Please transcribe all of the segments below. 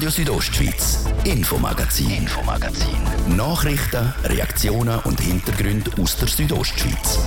Radio Südostschweiz, Infomagazin, Infomagazin. Nachrichten, Reaktionen und Hintergründe aus der Südostschweiz.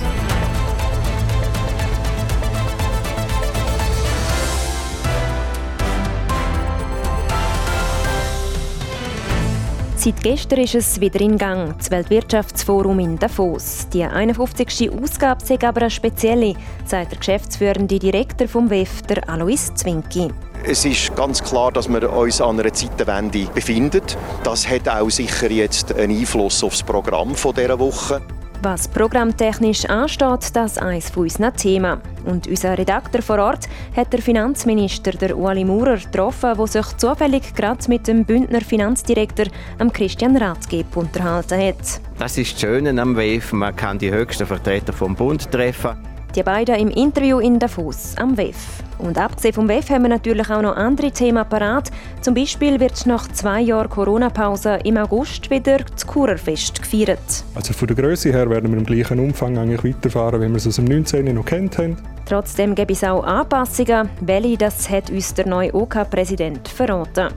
Seit gestern ist es wieder in Gang, das Weltwirtschaftsforum in Davos. Die 51. Ausgabe sei aber eine spezielle, sagt der geschäftsführende Direktor vom WEF, der Alois Zwinki. Es ist ganz klar, dass wir uns an einer Zeitenwende befinden. Das hat auch sicher jetzt einen Einfluss auf das Programm dieser Woche. Was programmtechnisch ansteht, das ist eines unserer Themen. Und unser Redakteur vor Ort hat der Finanzminister, der Ueli Maurer, getroffen, der sich zufällig gerade mit dem Bündner Finanzdirektor Christian Rathgeb unterhalten hat. Das ist das Schöne am WEF, man kann die höchsten Vertreter vom Bund treffen. Die beiden im Interview in Davos am WEF. Und abgesehen vom WEF haben wir natürlich auch noch andere Themen parat. Zum Beispiel wird nach zwei Jahren Corona-Pause im August wieder das Kurerfest gefeiert. Also von der Größe her werden wir im gleichen Umfang eigentlich weiterfahren, wie wir es aus dem 19. noch kennt haben. Trotzdem gibt es auch Anpassungen. Welche, das hat uns der neue OK-Präsident verraten.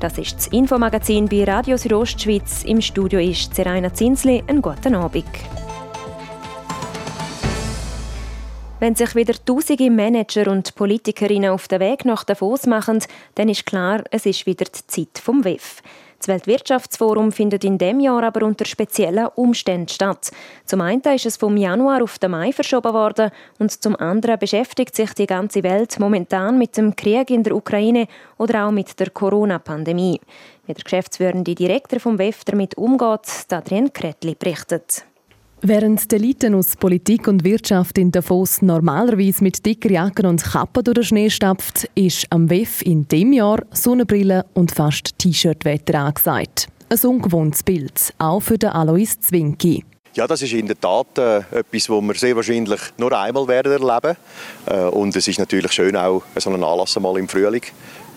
Das ist das Infomagazin bei Radio Südostschweiz. Im Studio ist Seraina Zinsli. Einen guten Abend. Wenn sich wieder tausende Manager und Politikerinnen auf den Weg nach Davos machen, dann ist klar, es ist wieder die Zeit vom WEF. Das Weltwirtschaftsforum findet in dem Jahr aber unter speziellen Umständen statt. Zum einen ist es vom Januar auf den Mai verschoben worden und zum anderen beschäftigt sich die ganze Welt momentan mit dem Krieg in der Ukraine oder auch mit der Corona-Pandemie. Wie der geschäftsführende Direktor vom WEF damit umgeht, Adrian Kretli berichtet. Während die Eliten aus Politik und Wirtschaft in Davos normalerweise mit dicker Jacke und Kappe durch den Schnee stapft, ist am WEF in dem Jahr Sonnenbrille und fast T-Shirt-Wetter angesagt. Ein ungewohntes Bild, auch für den Alois Zwinki. Ja, das ist in der Tat äh, etwas, was wir sehr wahrscheinlich nur einmal werden erleben. Äh, und es ist natürlich schön, auch so einen Anlass mal im Frühling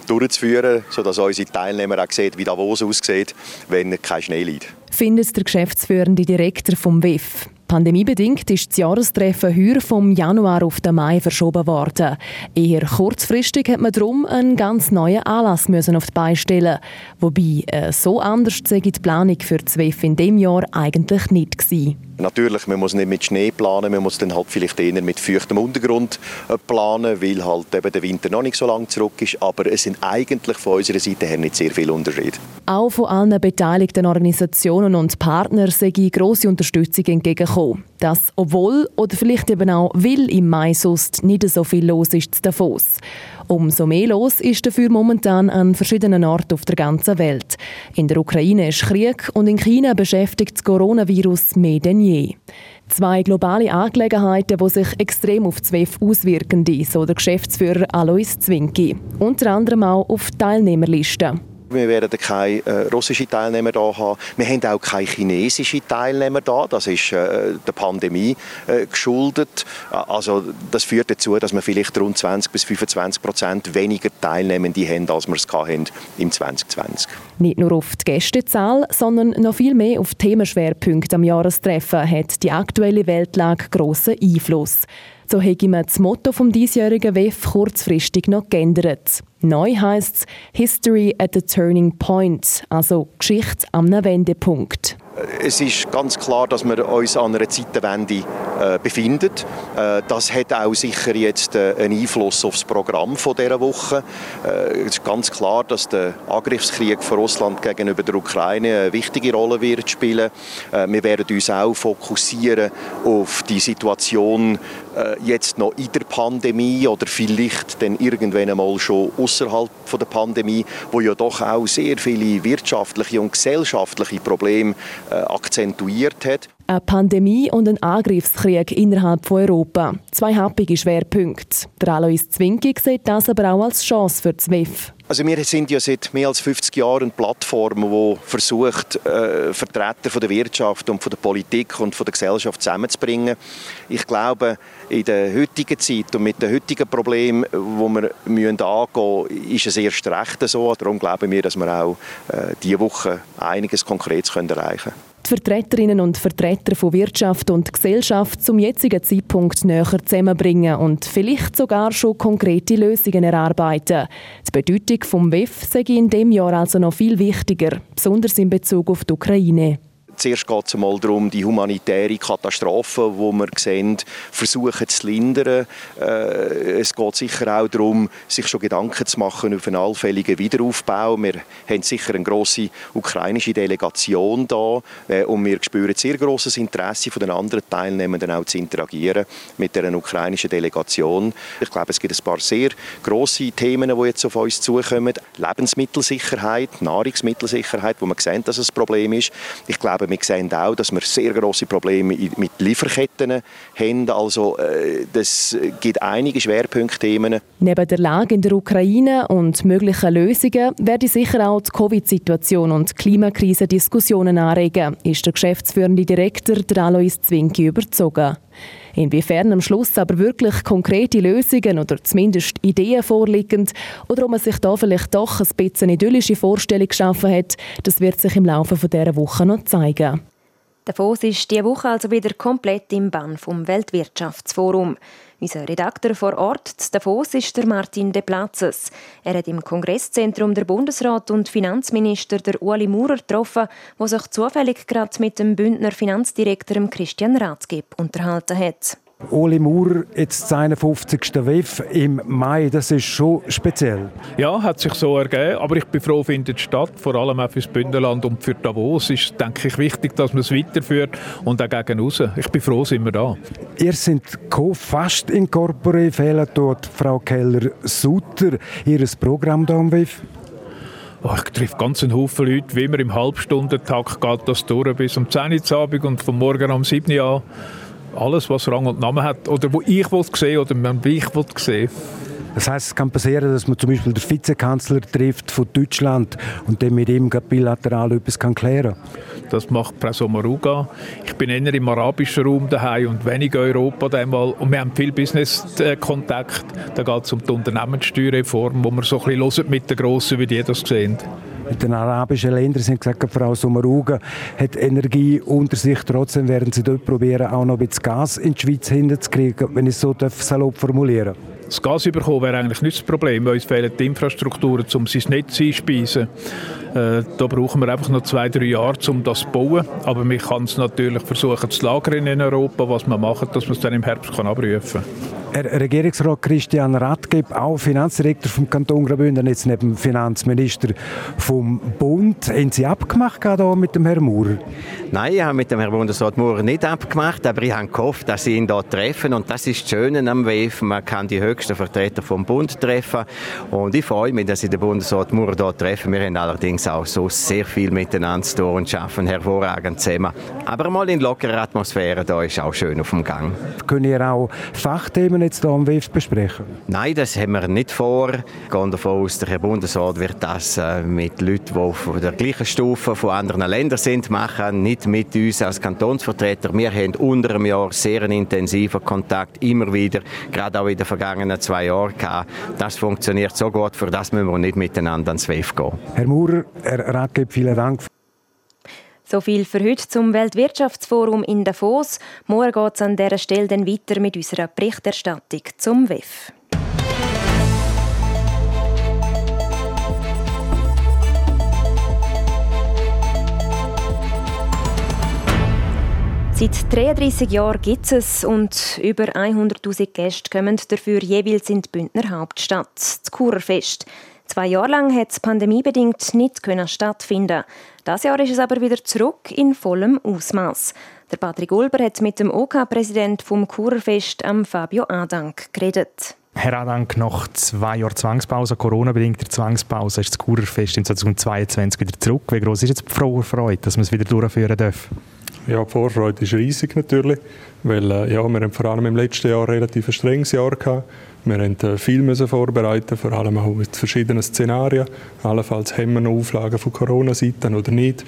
durchzuführen, sodass unsere Teilnehmer auch sehen, wie Davos aussieht, wenn kein Schnee liegt. Findet der geschäftsführende Direktor vom WIF. Pandemiebedingt ist das Jahrestreffen heuer vom Januar auf den Mai verschoben worden. Eher kurzfristig hat man darum einen ganz neuen Anlass müssen auf die Beine stellen. Wobei äh, so anders sei die Planung für das WEF in dem Jahr eigentlich nicht gewesen. Natürlich, man muss nicht mit Schnee planen, man muss dann halt vielleicht eher mit feuchtem Untergrund äh, planen, weil halt eben der Winter noch nicht so lange zurück ist. Aber es sind eigentlich von unserer Seite her nicht sehr viele Unterschiede. Auch von allen beteiligten Organisationen und Partnern sei grosse Unterstützung entgegengekommen. Das obwohl oder vielleicht eben auch weil im Mai sonst nicht so viel los ist zu Davos. Umso mehr los ist dafür momentan an verschiedenen Orten auf der ganzen Welt. In der Ukraine ist Krieg und in China beschäftigt das Coronavirus mehr denn je. Zwei globale Angelegenheiten, die sich extrem auf das WEF auswirken, so der Geschäftsführer Alois Zwinki. Unter anderem auch auf Teilnehmerlisten. Wir werden keine äh, russischen Teilnehmer da haben. Wir haben auch keine chinesischen Teilnehmer da. Das ist äh, der Pandemie äh, geschuldet. Also das führt dazu, dass wir vielleicht rund 20 bis 25 Prozent weniger Teilnehmende haben, als wir es hatten im 2020. Nicht nur auf die Gästezahl, sondern noch viel mehr auf Themenschwerpunkte am Jahrestreffen hat die aktuelle Weltlage grossen Einfluss. So hat man das Motto vom diesjährigen WEF kurzfristig noch geändert. Neu heisst es History at the Turning Point, also Geschichte am Wendepunkt. Es ist ganz klar, dass wir uns an einer Zeitenwende äh, befinden. Äh, das hat auch sicher jetzt äh, einen Einfluss auf das Programm von dieser Woche. Äh, es ist ganz klar, dass der Angriffskrieg von Russland gegenüber der Ukraine eine wichtige Rolle wird spielen. Äh, wir werden uns auch fokussieren auf die Situation jetzt noch in der Pandemie oder vielleicht dann irgendwann einmal schon außerhalb der Pandemie, wo ja doch auch sehr viele wirtschaftliche und gesellschaftliche Probleme äh, akzentuiert hat. Eine Pandemie und ein Angriffskrieg innerhalb von Europa. Zwei happige Schwerpunkte. Der Alois Zwinki sieht das aber auch als Chance für WEF. Also wir sind ja seit mehr als 50 Jahren eine Plattform, die versucht, äh, Vertreter von der Wirtschaft und von der Politik und von der Gesellschaft zusammenzubringen. Ich glaube, in der heutigen Zeit und mit den heutigen Problemen, die wir angehen müssen, ist es erst recht so. Darum glauben wir, dass wir auch äh, diese Woche einiges Konkretes erreichen können. Die Vertreterinnen und Vertreter von Wirtschaft und Gesellschaft zum jetzigen Zeitpunkt näher zusammenbringen und vielleicht sogar schon konkrete Lösungen erarbeiten. Die Bedeutung des WEF sei in dem Jahr also noch viel wichtiger, besonders in Bezug auf die Ukraine. Zuerst geht es einmal darum, die humanitäre Katastrophe, die wir sehen, versuchen zu lindern. Äh, es geht sicher auch darum, sich schon Gedanken zu machen auf einen allfälligen Wiederaufbau. Wir haben sicher eine grosse ukrainische Delegation da äh, und wir spüren sehr grosses Interesse von den anderen Teilnehmenden auch zu interagieren mit der ukrainischen Delegation. Ich glaube, es gibt ein paar sehr grosse Themen, die jetzt auf uns zukommen. Lebensmittelsicherheit, Nahrungsmittelsicherheit, wo man sehen, dass es ein Problem ist. Ich glaube, wir sehen auch, dass wir sehr große Probleme mit Lieferketten haben. Also äh, das gibt einige Schwerpunktthemen. Neben der Lage in der Ukraine und möglichen Lösungen werde sicher auch die Covid-Situation und die Klimakrise Diskussionen anregen, ist der geschäftsführende Direktor der Alois Zwinki überzogen. Inwiefern am Schluss aber wirklich konkrete Lösungen oder zumindest Ideen vorliegen oder ob man sich da vielleicht doch ein bisschen idyllische Vorstellung geschaffen hat, das wird sich im Laufe dieser Woche noch zeigen. Davos ist diese Woche also wieder komplett im Bann vom Weltwirtschaftsforum. Unser Redakteur vor Ort zu Davos ist der Martin De Platzes. Er hat im Kongresszentrum der Bundesrat und Finanzminister der Ueli Maurer getroffen, der sich zufällig gerade mit dem Bündner Finanzdirektor Christian Rathgeb unterhalten hat. Oli Maurer, jetzt seinen 50. WEF im Mai, das ist schon speziell. Ja, hat sich so ergeben, aber ich bin froh, findet statt, vor allem auch für das Bündnerland und für Davos ist, denke ich, wichtig, dass man es weiterführt und auch gegen raus. Ich bin froh, sind wir da. Ihr seid fast in Corpore, fehlen dort Frau Keller-Sutter, Ihr Programm da am WEF? Oh, ich treffe ganz einen Haufen Leute, wie immer im Halbstundentakt geht das durch bis um 10 Uhr Abend und vom Morgen um 7 Uhr an alles, was Rang und Namen hat oder wo ich sehen oder man ich sehen das heißt, es kann passieren, dass man zum Beispiel den Vizekanzler trifft von Deutschland und dann mit ihm bilateral etwas kann klären Das macht Frau Sommaruga. Ich bin eher im arabischen Raum daheim und weniger Europa einmal. Und wir haben viel Business-Kontakt. Da geht es um die Unternehmenssteuerreform, wo wir so ein bisschen mit den Grossen, wie die das sehen mit den arabischen Ländern. Sie haben gesagt, Frau Sommaruga hat Energie unter sich. Trotzdem werden Sie dort probieren, auch noch ein bisschen Gas in die Schweiz hinzukriegen, wenn ich es so salopp formulieren darf. Das Gas bekommen wäre eigentlich nicht das Problem, weil uns fehlen die Infrastrukturen, um sein Netz einzuspeisen. Äh, da brauchen wir einfach noch zwei, drei Jahre, um das zu bauen. Aber man kann es natürlich versuchen zu lagern in Europa, was man macht, dass man es dann im Herbst kann abrufen kann. Herr Regierungsrat Christian Rathgeb, auch Finanzdirektor vom Kanton Graubünden, jetzt neben Finanzminister vom Bund. Haben Sie abgemacht hier mit dem Herrn Maurer? Nein, ich habe mit dem Herrn Bundesrat Maurer nicht abgemacht, aber ich habe gehofft, dass Sie ihn hier treffen. Und das ist das Schöne am WEF. Man kann die höchsten Vertreter vom Bund treffen. Und ich freue mich, dass ich den Bundesrat Maurer hier treffe. Wir haben allerdings auch so sehr viel miteinander zu tun und arbeiten hervorragend zusammen. Aber mal in lockerer Atmosphäre, da ist auch schön auf dem Gang. Können ihr auch Fachthemen wir jetzt hier am WIF besprechen? Nein, das haben wir nicht vor. Wir gehen davon aus, der Herr Bundesrat wird das äh, mit Leuten, die auf der gleichen Stufe von anderen Ländern sind, machen, nicht mit uns als Kantonsvertreter. Wir haben unter einem Jahr sehr einen intensiven Kontakt, immer wieder, gerade auch in den vergangenen zwei Jahren gehabt. Das funktioniert so gut, für das müssen wir nicht miteinander ans WIF gehen. Herr Maurer, Herr Ratgeber, vielen Dank. So viel für heute zum Weltwirtschaftsforum in Davos. Morgen geht es an dieser Stelle dann weiter mit unserer Berichterstattung zum WEF. Seit 33 Jahren gibt es und über 100.000 Gäste kommen dafür jeweils in die Bündner Hauptstadt, das Kurerfest. Zwei Jahre lang hat es pandemiebedingt nicht stattfinden. Das Jahr ist es aber wieder zurück in vollem Ausmaß. Der Patrick Ulber hat mit dem OK-Präsident vom Kurerfest, Fabio Adank, geredet. Herr Adank, nach zwei Jahren Zwangspause, Corona-bedingter Zwangspause, ist das Kurerfest in 2022 wieder zurück. Wie groß ist jetzt die Vorfreude, dass man es wieder durchführen darf? Ja, die Vorfreude ist riesig natürlich, weil äh, ja, wir haben vor allem im letzten Jahr relativ ein strenges Jahr gehabt wir mussten viel müssen vorbereiten, vor allem auch mit verschiedenen Szenarien. Allenfalls haben wir noch Auflagen von Corona-Seiten oder nicht.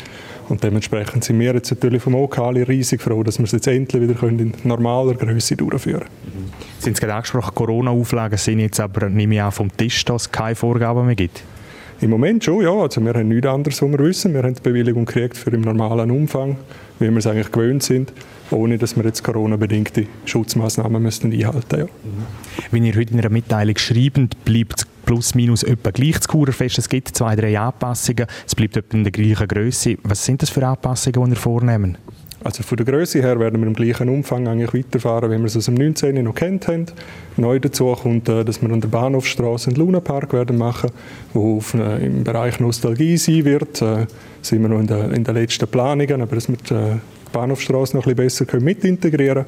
Und dementsprechend sind wir jetzt natürlich vom OK riesig froh, dass wir es jetzt endlich wieder in normaler Größe durchführen können. Mhm. Sie haben es gerade angesprochen, Corona-Auflagen sind jetzt aber nicht mehr vom Tisch, dass es keine Vorgaben mehr gibt? Im Moment schon, ja. Also wir haben nichts anderes, was wir wissen. Wir haben die Bewilligung gekriegt für im normalen Umfang, wie wir es eigentlich gewöhnt sind, ohne dass wir jetzt Corona-bedingte Schutzmaßnahmen müssen einhalten ja. Wenn ihr heute in einer Mitteilung schreibt, bleibt plus minus etwa gleich das Kurerfest. Es gibt zwei, drei Anpassungen. Es bleibt etwa in der gleichen Größe. Was sind das für Anpassungen, die ihr vornehmen? Also von der Größe her werden wir im gleichen Umfang eigentlich weiterfahren, wie wir es aus dem 19. noch kennt haben. Neu dazu kommt, äh, dass wir an der Bahnhofstraße einen Lunapark werden machen, wo auf, äh, im Bereich Nostalgie sein wird. Äh, sind wir noch in den, in den letzten Planungen, aber dass wir die äh, Bahnhofstraße noch ein bisschen besser können mit integrieren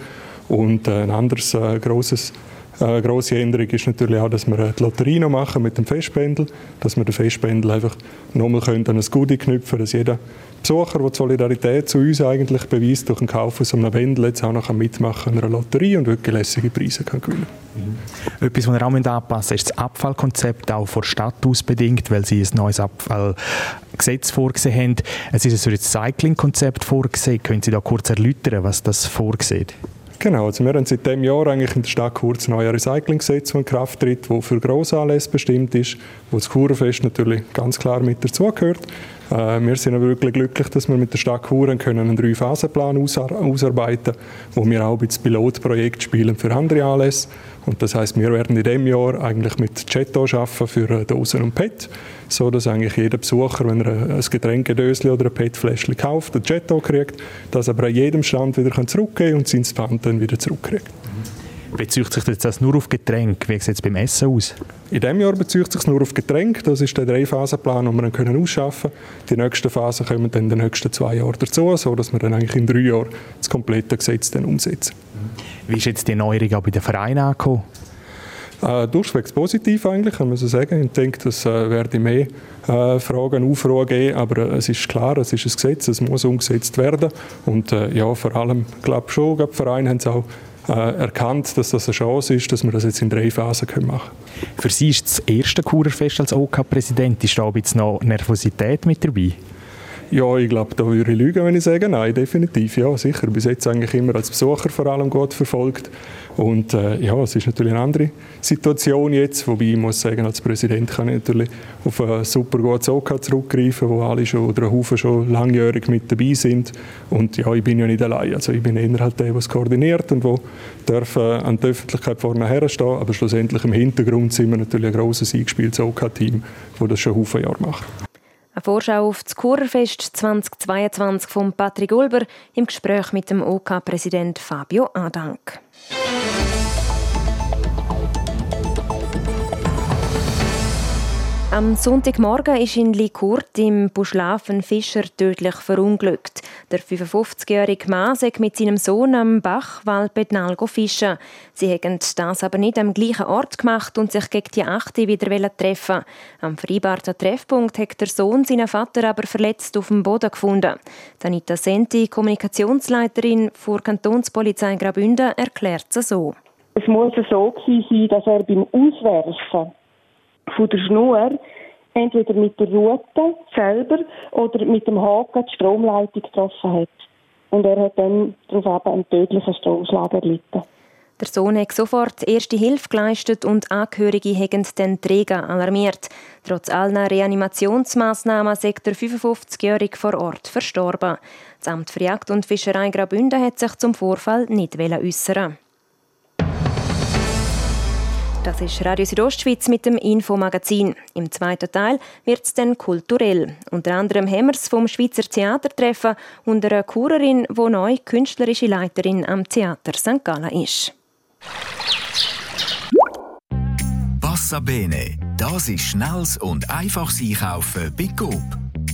Und äh, ein anderes äh, grosses eine grosse Änderung ist natürlich auch, dass wir die Lotterie noch machen mit dem Festpendel, dass wir den Festpendel einfach nochmal an ein Goodie knüpfen dass jeder Besucher, der die Solidarität zu uns eigentlich beweist, durch den Kauf so einem Pendel jetzt auch noch mitmachen an einer Lotterie und wirklich lässige Preise kann gewinnen mhm. Etwas, was wir auch anpassen ist das Abfallkonzept, auch von Stadt aus bedingt, weil sie ein neues Abfallgesetz vorgesehen haben. Es ist ein Recycling-Konzept vorgesehen. Können Sie da kurz erläutern, was das vorsieht? Genau, also wir haben seit diesem Jahr eigentlich in der Stadt Chur das neue Recyclinggesetz, in Kraft tritt, das für Grossanlässe bestimmt ist, wo das Churfest natürlich ganz klar mit dazugehört. Äh, wir sind aber wirklich glücklich, dass wir mit der Stadt Chur können einen Drei-Phasen-Plan ausarbeiten wo wir auch das Pilotprojekt spielen für andere Anlässe. Und das heißt, wir werden in diesem Jahr eigentlich mit Chatto arbeiten für Dosen und PET, so dass eigentlich jeder Besucher, wenn er ein Getränkedöschen oder ein PET-Fläschchen kauft, ein Chatto kriegt, das aber an jedem Stand wieder zurückgeben kann und sein Pfand dann wieder zurückkriegt. Bezieht sich das nur auf Getränke? Wie sieht es beim Essen aus? In diesem Jahr bezieht sich nur auf Getränke. Das ist der Drei-Phasen-Plan, den wir können ausschaffen können. Die nächsten Phasen kommen dann in den nächsten zwei Jahren dazu, sodass wir dann eigentlich in drei Jahren das komplette Gesetz dann umsetzen. Wie ist jetzt die Neuerung auch bei den Vereinen angekommen? Äh, durchwegs positiv eigentlich, kann man so sagen. Ich denke, es äh, werde mehr äh, Fragen, Aufruhr geben, aber äh, es ist klar, es ist ein Gesetz, es muss umgesetzt werden und äh, ja, vor allem, glaube schon, die Vereine haben es auch erkannt, dass das eine Chance ist, dass wir das jetzt in drei Phasen machen können. Für Sie ist das erste Kurerfest als OK-Präsident. OK ist da noch Nervosität mit dabei? Ja, ich glaube, da würde ich lügen, wenn ich sage, nein, definitiv, ja, sicher. Bis jetzt eigentlich immer als Besucher vor allem gut verfolgt. Und äh, ja, es ist natürlich eine andere Situation jetzt, wobei ich muss sagen, als Präsident kann ich natürlich auf ein super gutes OK zurückgreifen, wo alle schon oder ein Haufen schon langjährig mit dabei sind. Und ja, ich bin ja nicht allein. Also ich bin eher halt der, der es koordiniert und wo darf äh, an die Öffentlichkeit vorne herstehen. Aber schlussendlich im Hintergrund sind wir natürlich ein grosses eingespieltes OK-Team, das das schon Haufen Jahre macht. Eine Vorschau auf das Kurerfest 2022 von Patrick Ulber im Gespräch mit dem OK-Präsident Fabio Adank. Am Sonntagmorgen ist in Likurt im Buschlafen Fischer tödlich verunglückt. Der 55-jährige Mann mit seinem Sohn am Bach Valpetnal fischen. Sie hätten das aber nicht am gleichen Ort gemacht und sich gegen die Achte wieder treffen. Am vereinbarten Treffpunkt hat der Sohn seinen Vater aber verletzt auf dem Boden gefunden. Anita Senti, Kommunikationsleiterin vor Kantonspolizei Graubünden, erklärt es so. Es muss so sein, dass er beim Auswerfen von der Schnur entweder mit der Rute selber oder mit dem Haken die Stromleitung getroffen hat. Und er hat dann darauf einen tödlichen Stromschlag erlitten. Der Sohn hat sofort erste Hilfe geleistet und Angehörige haben den Träger alarmiert. Trotz aller Reanimationsmaßnahmen ist der 55-Jährige vor Ort verstorben. Das Amt für Jagd und Fischerei Graubünden hat sich zum Vorfall nicht äußern das ist Radio Südostschweiz mit dem Infomagazin. Im zweiten Teil wird es dann kulturell. Unter anderem haben wir es vom Schweizer Theatertreffen und einer Kurerin, die neu künstlerische Leiterin am Theater St. Gallen ist. Passa Bene, das ist schnelles und einfaches Einkaufen bei Coop.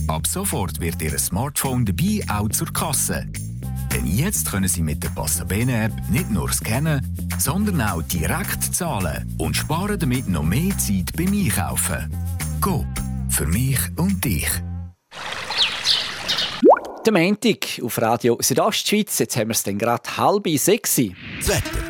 Ab sofort wird Ihr Smartphone dabei auch zur Kasse. Denn jetzt können Sie mit der Passabene-App nicht nur scannen, sondern auch direkt zahlen und sparen damit noch mehr Zeit beim Einkaufen. Coop, für mich und dich. Der Montag auf Radio Südostschweiz. Jetzt haben wir es dann gerade halb sechs. Das Wetter.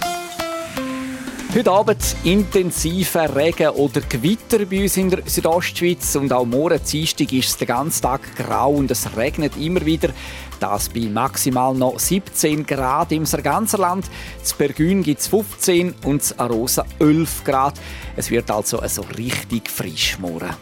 Heute Abend intensiver Regen oder Gewitter bei uns in der Südostschweiz und auch morgen Dienstag ist es den ganzen Tag grau und es regnet immer wieder. Das bei maximal noch 17 Grad im ganzen Land. Z Bergün gibt es 15 und z Arosa 11 Grad. Es wird also so richtig frisch morgen.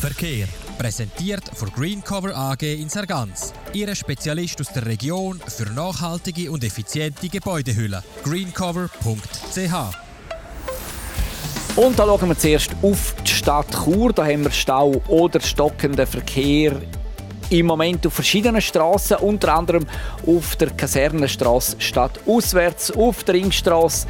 Verkehr Präsentiert von Greencover AG in Sargans. Ihre Spezialist aus der Region für nachhaltige und effiziente Gebäudehülle. greencover.ch und da schauen wir zuerst auf die Stadt Chur. Da haben wir Stau oder stockenden Verkehr im Moment auf verschiedenen Straßen, unter anderem auf der Kasernenstraße statt auswärts, auf der Ringstraße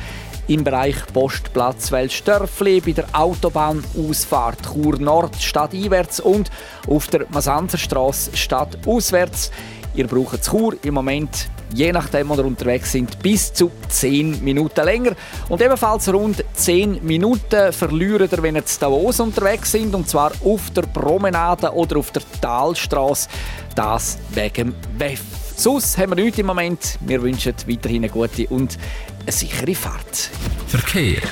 im Bereich Postplatz Welsdörfli, bei der Autobahnausfahrt Chur Nord stadteinwärts und auf der Masanzerstraße stadtauswärts. Ihr braucht Chur im Moment je nachdem, wo ihr unterwegs sind, bis zu 10 Minuten länger. Und ebenfalls rund 10 Minuten verlieren ihr, wenn ihr zu Davos unterwegs sind, und zwar auf der Promenade oder auf der Talstraße. Das wegen WEF. Sonst haben wir nichts im Moment. Wir wünschen weiterhin eine gute und eine sichere Fahrt. Verkehr.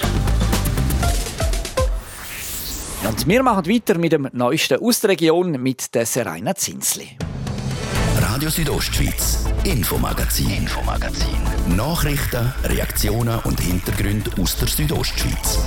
Und wir machen weiter mit dem Neuesten aus der Region mit der Serena Zinsli. Radio Südostschweiz, Infomagazin, Infomagazin. Nachrichten, Reaktionen und Hintergründe aus der Südostschweiz.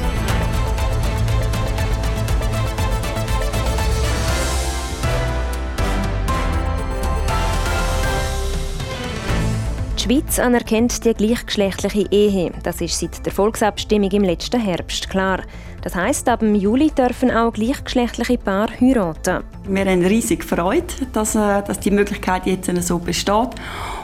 Die Schweiz anerkennt die gleichgeschlechtliche Ehe. Das ist seit der Volksabstimmung im letzten Herbst klar. Das heißt, ab Juli dürfen auch gleichgeschlechtliche Paare heiraten. Wir haben riesig Freude, dass, äh, dass die Möglichkeit jetzt so besteht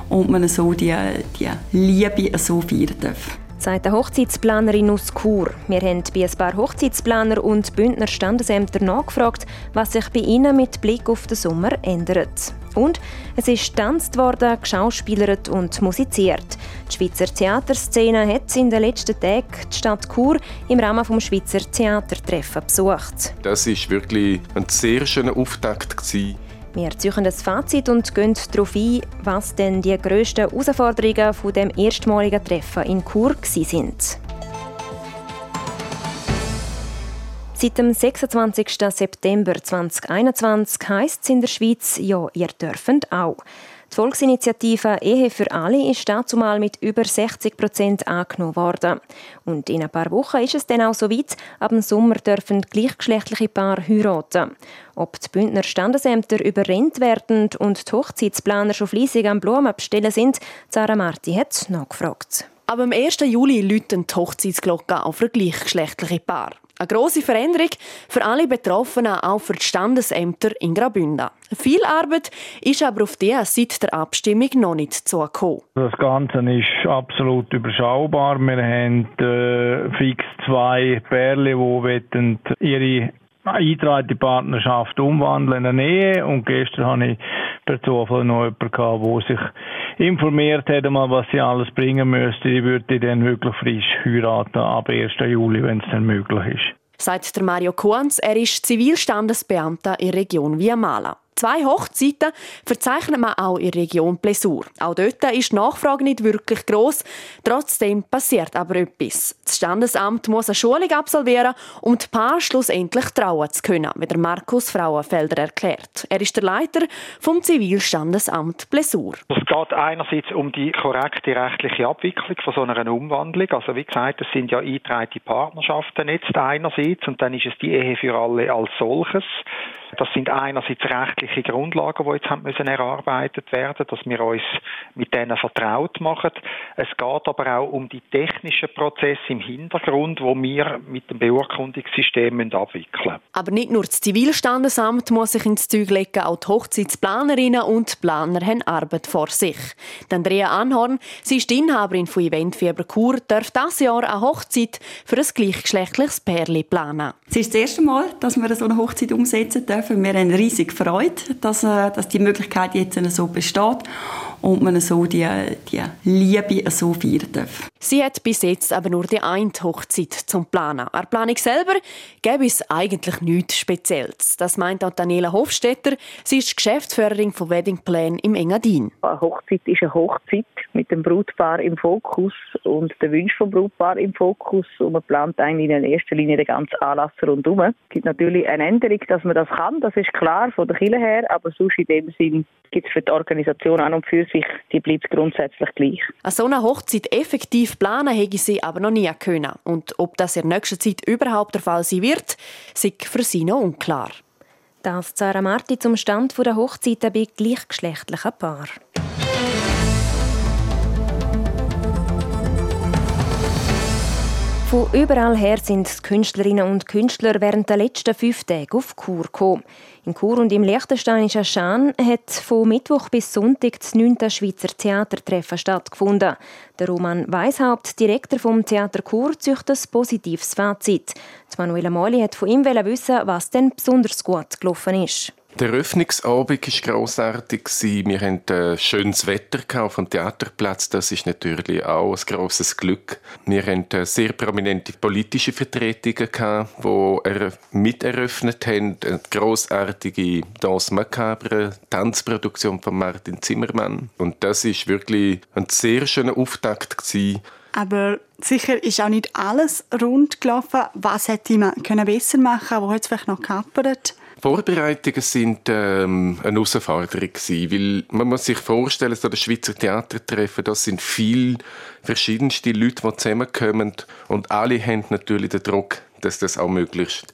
und man so die, die Liebe so feiern darf sagt eine Hochzeitsplanerin aus Chur. Wir haben bei ein paar Hochzeitsplaner und Bündner Standesämter nachgefragt, was sich bei ihnen mit Blick auf den Sommer ändert. Und es ist getanzt worden, geschauspielert und musiziert. Die Schweizer Theaterszene hat in den letzten Tagen die Stadt Chur im Rahmen des Schweizer Theatertreffen besucht. Das war wirklich ein sehr schöner Auftakt. Wir ziehen das Fazit und gehen darauf ein, was denn die grössten Herausforderungen von dem erstmaligen Treffen in Chur sind. Seit dem 26. September 2021 heisst es in der Schweiz «Ja, ihr dürft auch». Die Volksinitiative Ehe für alle ist dazu mal mit über 60 Prozent angenommen worden. Und in ein paar Wochen ist es dann auch so weit, ab dem Sommer dürfen gleichgeschlechtliche Paare heiraten. Ob die Bündner Standesämter überrennt werden und die Hochzeitsplaner schon fleissig am Blumen abstellen sind, Sarah Marti hat nachgefragt. Ab dem 1. Juli läuten die Hochzeitsglocken auf für gleichgeschlechtliche Paar. Eine grosse Veränderung für alle Betroffenen, auch für die Standesämter in Graubünden. Viel Arbeit ist aber auf die seit der Abstimmung noch nicht zugekommen. Das Ganze ist absolut überschaubar. Wir haben äh, fix zwei Pärchen, die ihre eingetragene Partnerschaft umwandeln in eine Ehe. Und gestern hatte ich per Zufall noch jemanden, der sich informiert hat, was sie alles bringen müsste. Die würde dann wirklich frisch heiraten ab 1. Juli, wenn es dann möglich ist. Sagt der Mario Kuhns, er ist Zivilstandesbeamter in der Region Viamala. Zwei Hochzeiten verzeichnet man auch in der Region Plessur. Auch dort ist die Nachfrage nicht wirklich gross. Trotzdem passiert aber etwas. Das Standesamt muss eine Schulung absolvieren, um die Paar schlussendlich trauen zu können, wie der Markus Frauenfelder erklärt. Er ist der Leiter vom Zivilstandesamt Plessur. Es geht einerseits um die korrekte rechtliche Abwicklung von so einer Umwandlung. Also wie gesagt, es sind ja eingetragene Partnerschaften jetzt einerseits und dann ist es die Ehe für alle als solches. Das sind einerseits rechtliche Grundlagen, die jetzt haben müssen erarbeitet werden, dass wir uns mit denen vertraut machen. Es geht aber auch um die technischen Prozesse im Hintergrund, wo wir mit dem Beurkundungssystem abwickeln müssen. Aber nicht nur das Zivilstandesamt muss sich ins Zeug legen, auch die Hochzeitsplanerinnen und Planer haben Arbeit vor sich. Die Andrea Anhorn, sie ist die Inhaberin von Eventfieber Kur, darf dieses Jahr eine Hochzeit für ein gleichgeschlechtliches Pärchen planen. Es ist das erste Mal, dass wir so eine Hochzeit umsetzen dürfen. Wir haben riesig Freude, dass, äh, dass die Möglichkeit jetzt so besteht. Und man so die, die Liebe so feiern darf. Sie hat bis jetzt aber nur die eine Hochzeit zum Planen. An Planung selber gäbe es eigentlich nichts Spezielles. Das meint auch Daniela Hofstetter. Sie ist Geschäftsführerin von Wedding Plan im Engadin. Eine Hochzeit ist eine Hochzeit mit dem Brautpaar im Fokus und der Wunsch vom Brautpaar im Fokus. Und man plant eigentlich in erster Linie den ganzen Anlass rundherum. Es gibt natürlich eine Änderung, dass man das kann, das ist klar von der Kirche her, aber sonst in dem Sinn gibt es für die Organisation an und für sich, die bleibt grundsätzlich gleich. Eine so eine Hochzeit effektiv planen hätte sie aber noch nie können. Und ob das in nächster Zeit überhaupt der Fall sein wird, ist für sie noch unklar. Das Sarah Marti zum Stand der Hochzeiten bei gleichgeschlechtlichen Paaren. Von überall her sind die Künstlerinnen und Künstler während der letzten fünf Tage auf Kur gekommen. In Chur und im Liechtensteinischen Schaan hat von Mittwoch bis Sonntag das 9. Schweizer Theatertreffen stattgefunden. Der Roman Weishaupt, Direktor vom Theater Chur, züchtet ein positives Fazit. Manuela Moli hat von ihm wissen, was denn besonders gut gelaufen ist. Der Eröffnungsabend war grossartig. Wir hatten äh, schönes Wetter auf dem Theaterplatz. Das ist natürlich auch ein grosses Glück. Wir hatten äh, sehr prominente politische Vertretungen, die miteröffnet haben. Eine grossartige Danse Macabre, Tanzproduktion von Martin Zimmermann. Und das ist wirklich ein sehr schöner Auftakt. Aber sicher ist auch nicht alles rund gelaufen. Was hätte man besser machen können? Wo hat es vielleicht noch gehappert? Vorbereitungen sind ähm, eine Herausforderung gewesen, weil man muss sich vorstellen, so das Schweizer Theatertreffen, das sind viele verschiedenste Leute, die zusammenkommen und alle haben natürlich den Druck, dass das auch möglichst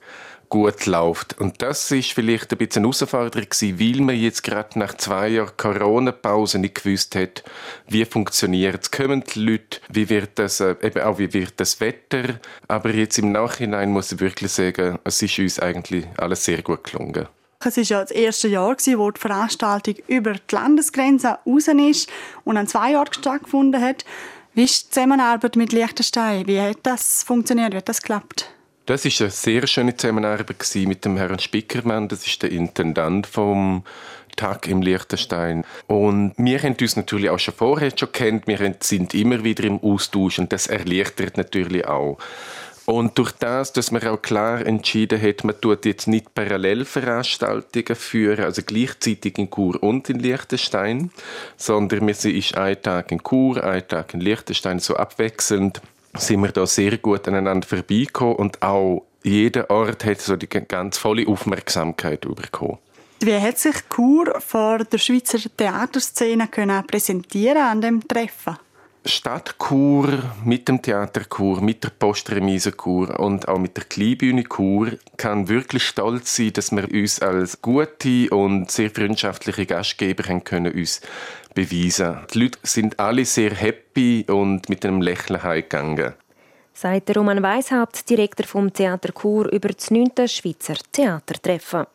gut läuft. Und das ist vielleicht ein bisschen eine Herausforderung gewesen, weil man jetzt gerade nach zwei Jahren Corona-Pause nicht gewusst hat, wie funktioniert es, kommen die Leute, wie wird das, äh, eben auch wie wird das Wetter. Aber jetzt im Nachhinein muss ich wirklich sagen, es ist uns eigentlich alles sehr gut gelungen. Es war ja das erste Jahr, wo die Veranstaltung über die Landesgrenze raus ist und an zwei Jahren stattgefunden hat. Wie ist die Zusammenarbeit mit Liechtenstein? Wie hat das funktioniert? Wie hat das geklappt? Das ist eine sehr schöne Zusammenarbeit mit dem Herrn Spickermann. Das ist der Intendant vom Tag im Liechtenstein. Und wir haben uns natürlich auch schon vorher schon kennt. Wir sind immer wieder im Austausch und das erleichtert natürlich auch. Und durch das, dass man auch klar entschieden hat, man tut jetzt nicht Parallelveranstaltungen führen, also gleichzeitig in Chur und in Liechtenstein, sondern es ist ein Tag in Chur, ein Tag in Liechtenstein, so abwechselnd sind wir da sehr gut aneinander vorbeigekommen und auch jeder Ort hat so die ganz volle Aufmerksamkeit bekommen. Wie hat sich Chur vor der Schweizer Theaterszene können präsentieren an dem Treffen? Stadt Chur mit dem Theater Chur, mit der Postremise Chur und auch mit der Kleinbühne Chur kann wirklich stolz sein, dass wir uns als gute und sehr freundschaftliche Gastgeber haben können uns beweisen. Die Leute sind alle sehr happy und mit einem Lächeln heimgegangen. Sagt Roman Weishaupt, Direktor vom Theater Chur, über das 9. Schweizer Theatertreffen.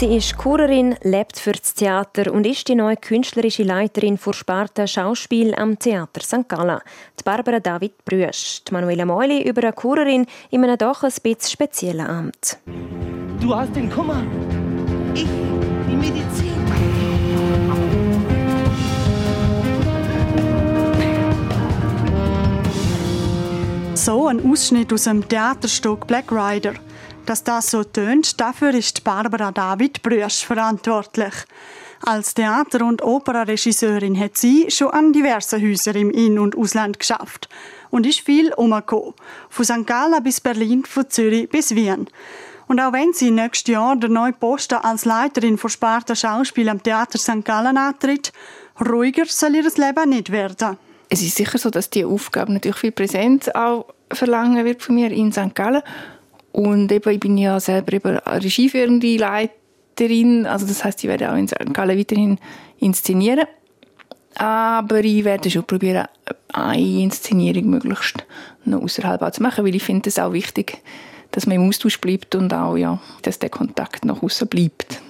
Sie ist Churerin, lebt für das Theater und ist die neue künstlerische Leiterin für Sparte Schauspiel am Theater St. Gallen. Die Barbara David Brüsch, die Manuela Meuli über eine Churerin in einem doch ein bisschen speziellen Amt. Du hast den Kummer. Ich Medizin. So ein Ausschnitt aus dem Theaterstück Black Rider. Dass das so tönt, dafür ist Barbara David Brüsch verantwortlich. Als Theater- und Operaregisseurin hat sie schon an diversen Häusern im In- und Ausland geschafft und ist viel umgekommen. Von St. Gallen bis Berlin, von Zürich bis Wien. Und auch wenn sie nächstes Jahr der neue Posten als Leiterin von Sparta Schauspiel am Theater St. Gallen antritt, ruhiger soll ihr Leben nicht werden. Es ist sicher so, dass die Aufgabe natürlich viel Präsenz auch verlangen wird von mir in St. Gallen. Und eben, ich bin ja selber eben regieführende Leiterin, also das heißt, ich werde auch in St. Gallen weiterhin inszenieren. Aber ich werde schon probieren, eine Inszenierung möglichst noch außerhalb zu machen, weil ich finde es auch wichtig, dass man im Austausch bleibt und auch, ja, dass der Kontakt nach außen bleibt.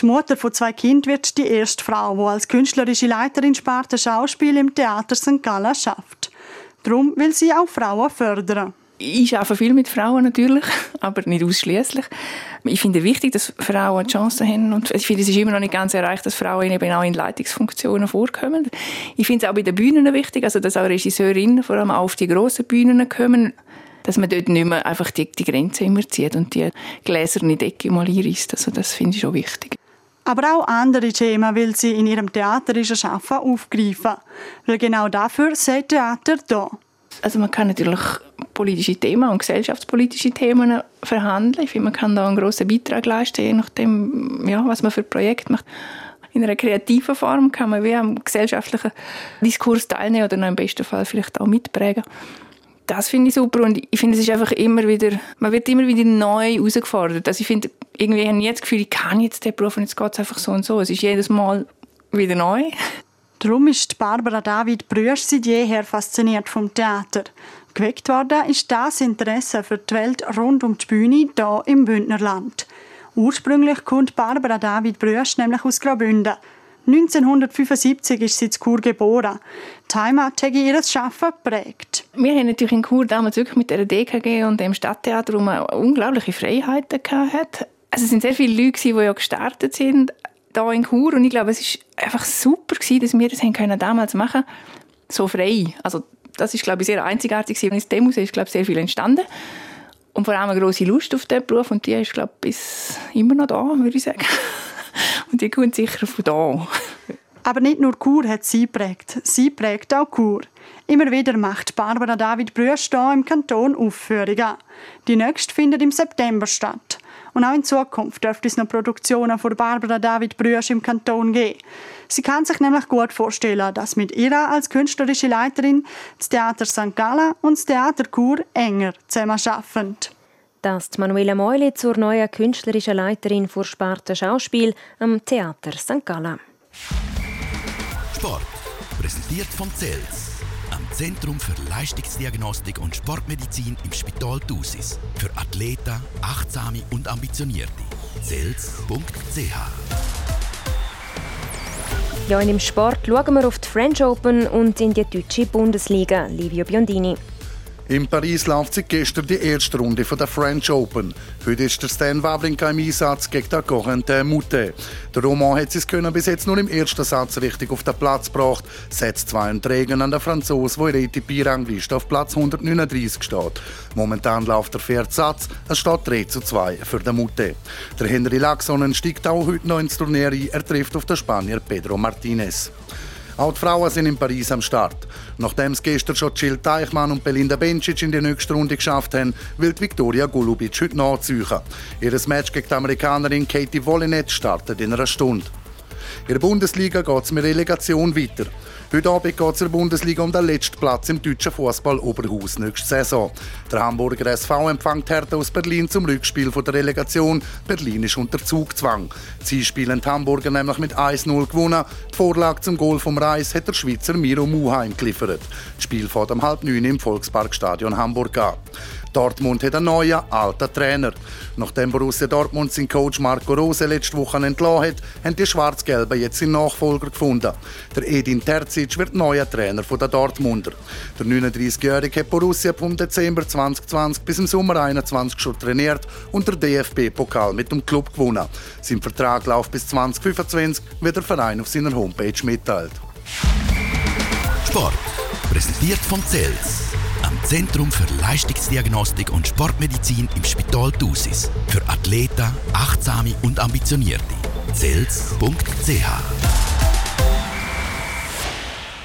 Die Mutter von zwei Kindern wird die erste Frau, die als künstlerische Leiterin Sparte Schauspiel im Theater St. Gallen schafft. Darum will sie auch Frauen fördern. Ich arbeite viel mit Frauen natürlich, aber nicht ausschließlich. Ich finde wichtig, dass Frauen Chancen haben und ich finde, es ist immer noch nicht ganz erreicht, dass Frauen eben auch in Leitungsfunktionen vorkommen. Ich finde es auch bei den Bühnen wichtig, also dass auch Regisseurinnen vor allem auf die grossen Bühnen kommen, dass man dort nicht mehr einfach die, die Grenze immer zieht und die gläserne Decke mal einreißt. Also das finde ich schon wichtig. Aber auch andere Themen will sie in ihrem theaterischen Schaffen aufgreifen. Weil genau dafür sei Theater da. Also man kann natürlich politische Themen und gesellschaftspolitische Themen verhandeln. Ich finde, man kann da einen grossen Beitrag leisten, je nachdem, ja, was man für Projekt macht. In einer kreativen Form kann man wie am gesellschaftlichen Diskurs teilnehmen oder im besten Fall vielleicht auch mitprägen. Das finde ich super und ich finde, es ist einfach immer wieder, man wird immer wieder neu herausgefordert. Also ich finde, irgendwie habe ich jetzt das Gefühl, ich kann jetzt den Beruf und jetzt geht es einfach so und so. Es ist jedes Mal wieder neu. Darum ist Barbara David Brüsch seit jeher fasziniert vom Theater. Geweckt worden ist das Interesse für die Welt rund um die Bühne hier im Bündnerland. Ursprünglich kommt Barbara David Brüsch nämlich aus Graubünden. 1975 ist sie in Chur geboren. Die Heimat hat ihr Schaffen geprägt. Wir haben natürlich in Chur damals wirklich mit der DKG und dem Stadttheater, man unglaubliche Freiheiten hatte. Also es sind sehr viele Leute, die ja gestartet sind hier in Chur und ich glaube, es war einfach super gewesen, dass wir das können damals machen so frei. Also das ist glaube ich sehr einzigartig gewesen. In dem ist glaube ich sehr viel entstanden und vor allem eine große Lust auf diesen Beruf und die ist glaube ich bis immer noch da, würde ich sagen. Und die kommt sicher von da. Aber nicht nur Chur hat sie prägt, sie prägt auch Chur. Immer wieder macht Barbara David hier im Kanton Aufführungen. Die nächste findet im September statt. Und auch in Zukunft dürfte es noch Produktionen von Barbara David Brüsch im Kanton geben. Sie kann sich nämlich gut vorstellen, dass mit ihr als künstlerische Leiterin das Theater St. Gallen und das Theater Chur enger zusammenarbeiten. Das ist Manuela Meuli zur neuen künstlerischen Leiterin für Sparte Schauspiel am Theater St. Gallen. Sport. Präsentiert von CELS. Am Zentrum für Leistungsdiagnostik und Sportmedizin im Spital Thusis. Für Athleten, Achtsame und Ambitionierte. CELS.ch ja, in dem Sport schauen wir auf die French Open und in die deutsche Bundesliga. Livio Biondini. In Paris läuft seit gestern die erste Runde der French Open. Heute ist der Stan Wawrinka im Einsatz gegen den Corentin Moutet. Der Roman hat es können bis jetzt nur im ersten Satz richtig auf den Platz gebracht, setzt zwei Trägen an den Franzosen, in der ATP-Rangliste auf Platz 139 steht. Momentan läuft der vierte Satz, es steht 3 zu 2 für den Moutet. Der Henry Laxonen steigt auch heute noch ins Turnier ein, er trifft auf den Spanier Pedro Martinez. Auch die Frauen sind in Paris am Start. Nachdem es gestern schon Jill Teichmann und Belinda Bencic in die nächste Runde geschafft haben, will Viktoria Golubic heute nachziehen. Ihr Match gegen die Amerikanerin Katie Wolinett startet in einer Stunde. In der Bundesliga geht es mit Relegation weiter. Heute Abend geht es in der Bundesliga um den letzten Platz im deutschen Fußball Oberhaus nächste Saison. Der Hamburger SV empfängt Hertha aus Berlin zum Rückspiel der Relegation. Berlin ist unter Zugzwang. Sie spielen die Hamburger nämlich mit 1-0 gewonnen. Die Vorlage zum Goal vom Reis hat der Schweizer Miro Muheim geliefert. Das Spiel fährt um halb neun im Volksparkstadion Hamburg an. Dortmund hat einen neuen, alten Trainer. Nachdem Borussia Dortmund seinen Coach Marco Rose letzte Woche entlassen hat, haben die Schwarz-Gelben jetzt seinen Nachfolger gefunden. Der Edin Terzic wird neuer Trainer der Dortmunder. Der 39-Jährige hat Borussia vom Dezember 2020 bis im Sommer 2021 schon trainiert und der DFB-Pokal mit dem Club gewonnen. Sein Vertrag läuft bis 2025, wie der Verein auf seiner Homepage mitteilt. Sport. Präsentiert von CELS am Zentrum für Leistungsdiagnostik und Sportmedizin im Spital Thusis. Für Athleten, Achtsame und Ambitionierte. Zels.ch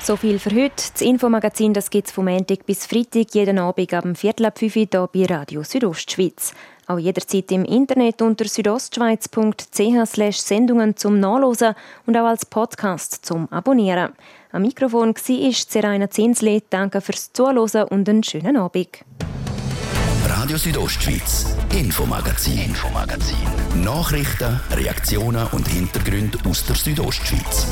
so viel für heute. Das Infomagazin gibt es vom Montag bis Freitag jeden Abend ab Viertel ab 5 Uhr hier bei Radio Südostschweiz. Auch jederzeit im Internet unter südostschweiz.ch Sendungen zum Nachlesen und auch als Podcast zum Abonnieren. Am Mikrofon war Seraina Zinsli. Danke fürs Zuhören und einen schönen Abend. Radio Südostschweiz, Infomagazin, Infomagazin. Nachrichten, Reaktionen und Hintergründe aus der Südostschweiz.